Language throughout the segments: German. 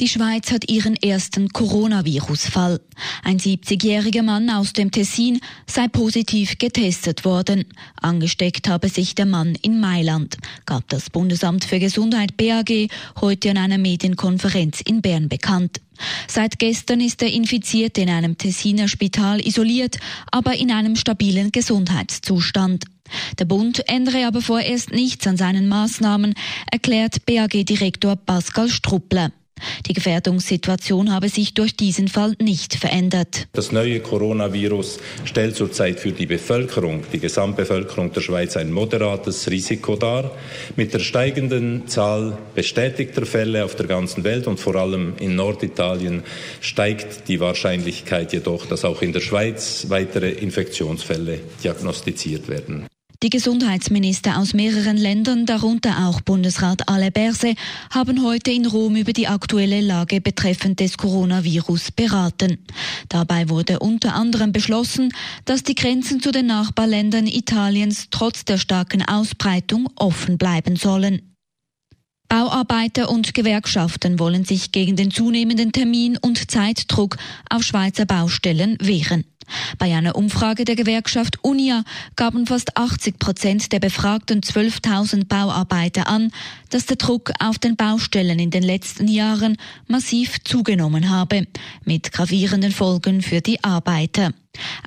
Die Schweiz hat ihren ersten Coronavirus-Fall. Ein 70-jähriger Mann aus dem Tessin sei positiv getestet worden. Angesteckt habe sich der Mann in Mailand, gab das Bundesamt für Gesundheit BAG heute an einer Medienkonferenz in Bern bekannt. Seit gestern ist der Infizierte in einem Tessiner Spital isoliert, aber in einem stabilen Gesundheitszustand. Der Bund ändere aber vorerst nichts an seinen Maßnahmen, erklärt BAG-Direktor Pascal Struppler. Die Gefährdungssituation habe sich durch diesen Fall nicht verändert. Das neue Coronavirus stellt zurzeit für die Bevölkerung, die Gesamtbevölkerung der Schweiz ein moderates Risiko dar. Mit der steigenden Zahl bestätigter Fälle auf der ganzen Welt und vor allem in Norditalien steigt die Wahrscheinlichkeit jedoch, dass auch in der Schweiz weitere Infektionsfälle diagnostiziert werden. Die Gesundheitsminister aus mehreren Ländern, darunter auch Bundesrat Ale Berse, haben heute in Rom über die aktuelle Lage betreffend des Coronavirus beraten. Dabei wurde unter anderem beschlossen, dass die Grenzen zu den Nachbarländern Italiens trotz der starken Ausbreitung offen bleiben sollen. Bauarbeiter und Gewerkschaften wollen sich gegen den zunehmenden Termin- und Zeitdruck auf Schweizer Baustellen wehren. Bei einer Umfrage der Gewerkschaft UNIA gaben fast 80 Prozent der befragten 12.000 Bauarbeiter an, dass der Druck auf den Baustellen in den letzten Jahren massiv zugenommen habe, mit gravierenden Folgen für die Arbeiter.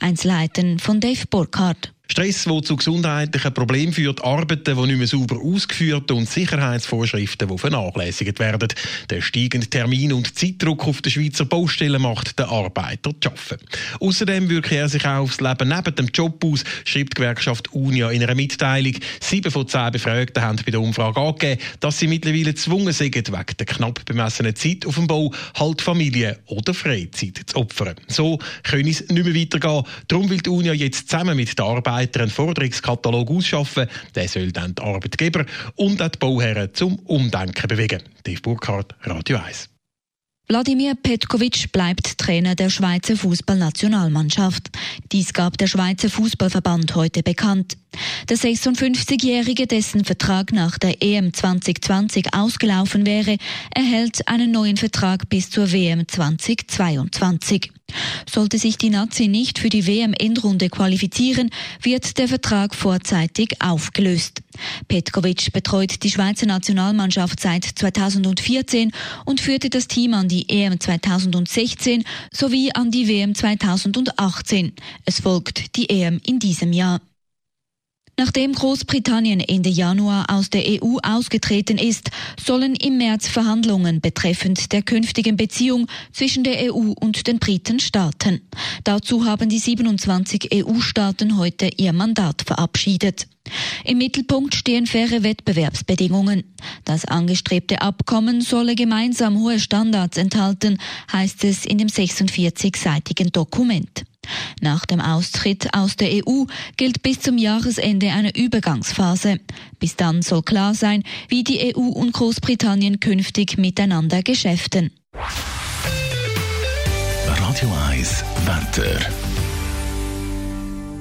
Einzelheiten von Dave Burkhardt. Stress, der zu gesundheitlichen Problemen führt, Arbeiten, die nicht mehr sauber ausgeführt und Sicherheitsvorschriften, die vernachlässigt werden. Der steigende Termin- und Zeitdruck auf der Schweizer Baustelle macht den Arbeiter zu arbeiten. Außerdem wirke er sich auch aufs Leben neben dem Job aus, schreibt die Gewerkschaft UNIA in einer Mitteilung. Sieben von zehn Befragten haben bei der Umfrage angegeben, dass sie mittlerweile gezwungen sind, wegen der knapp bemessenen Zeit auf dem Bau halt Familie oder Freizeit zu opfern. So können es nicht mehr weitergehen. Darum will die UNIA jetzt zusammen mit der Arbeit Mitarbeiter einen Forderungskatalog ausschaffen. Der soll dann die Arbeitgeber und auch die Bauherren zum Umdenken bewegen. Dave Burkhardt, Radio 1. Wladimir Petkovic bleibt Trainer der Schweizer Fußballnationalmannschaft. Dies gab der Schweizer Fußballverband heute bekannt. Der 56-Jährige, dessen Vertrag nach der EM 2020 ausgelaufen wäre, erhält einen neuen Vertrag bis zur WM 2022. Sollte sich die Nazi nicht für die WM-Endrunde qualifizieren, wird der Vertrag vorzeitig aufgelöst. Petkovic betreut die Schweizer Nationalmannschaft seit 2014 und führte das Team an die EM 2016 sowie an die WM 2018. Es folgt die EM in diesem Jahr. Nachdem Großbritannien Ende Januar aus der EU ausgetreten ist, sollen im März Verhandlungen betreffend der künftigen Beziehung zwischen der EU und den Briten starten. Dazu haben die 27 EU-Staaten heute ihr Mandat verabschiedet. Im Mittelpunkt stehen faire Wettbewerbsbedingungen. Das angestrebte Abkommen solle gemeinsam hohe Standards enthalten, heißt es in dem 46-seitigen Dokument. Nach dem Austritt aus der EU gilt bis zum Jahresende eine Übergangsphase. Bis dann soll klar sein, wie die EU und Großbritannien künftig miteinander geschäften. Radio 1 Wetter.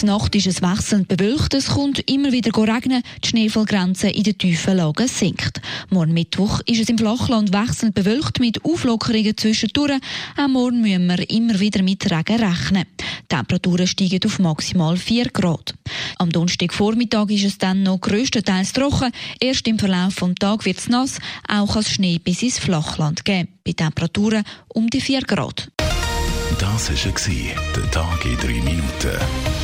Die Nacht ist es wechselnd bewölkt, es kommt immer wieder regnen, die Schneefallgrenze in den tiefen Lagen sinkt. Morgen Mittwoch ist es im Flachland wechselnd bewölkt mit Auflockerungen zwischendurch. Auch morgen müssen wir immer wieder mit Regen rechnen. Die Temperaturen steigen auf maximal 4 Grad. Am Donnerstagvormittag ist es dann noch grösstenteils trocken. Erst im Verlauf des Tages wird es nass, auch kann es Schnee bis ins Flachland geben. Bei Temperaturen um die 4 Grad. Das war der Tag in 3 Minuten.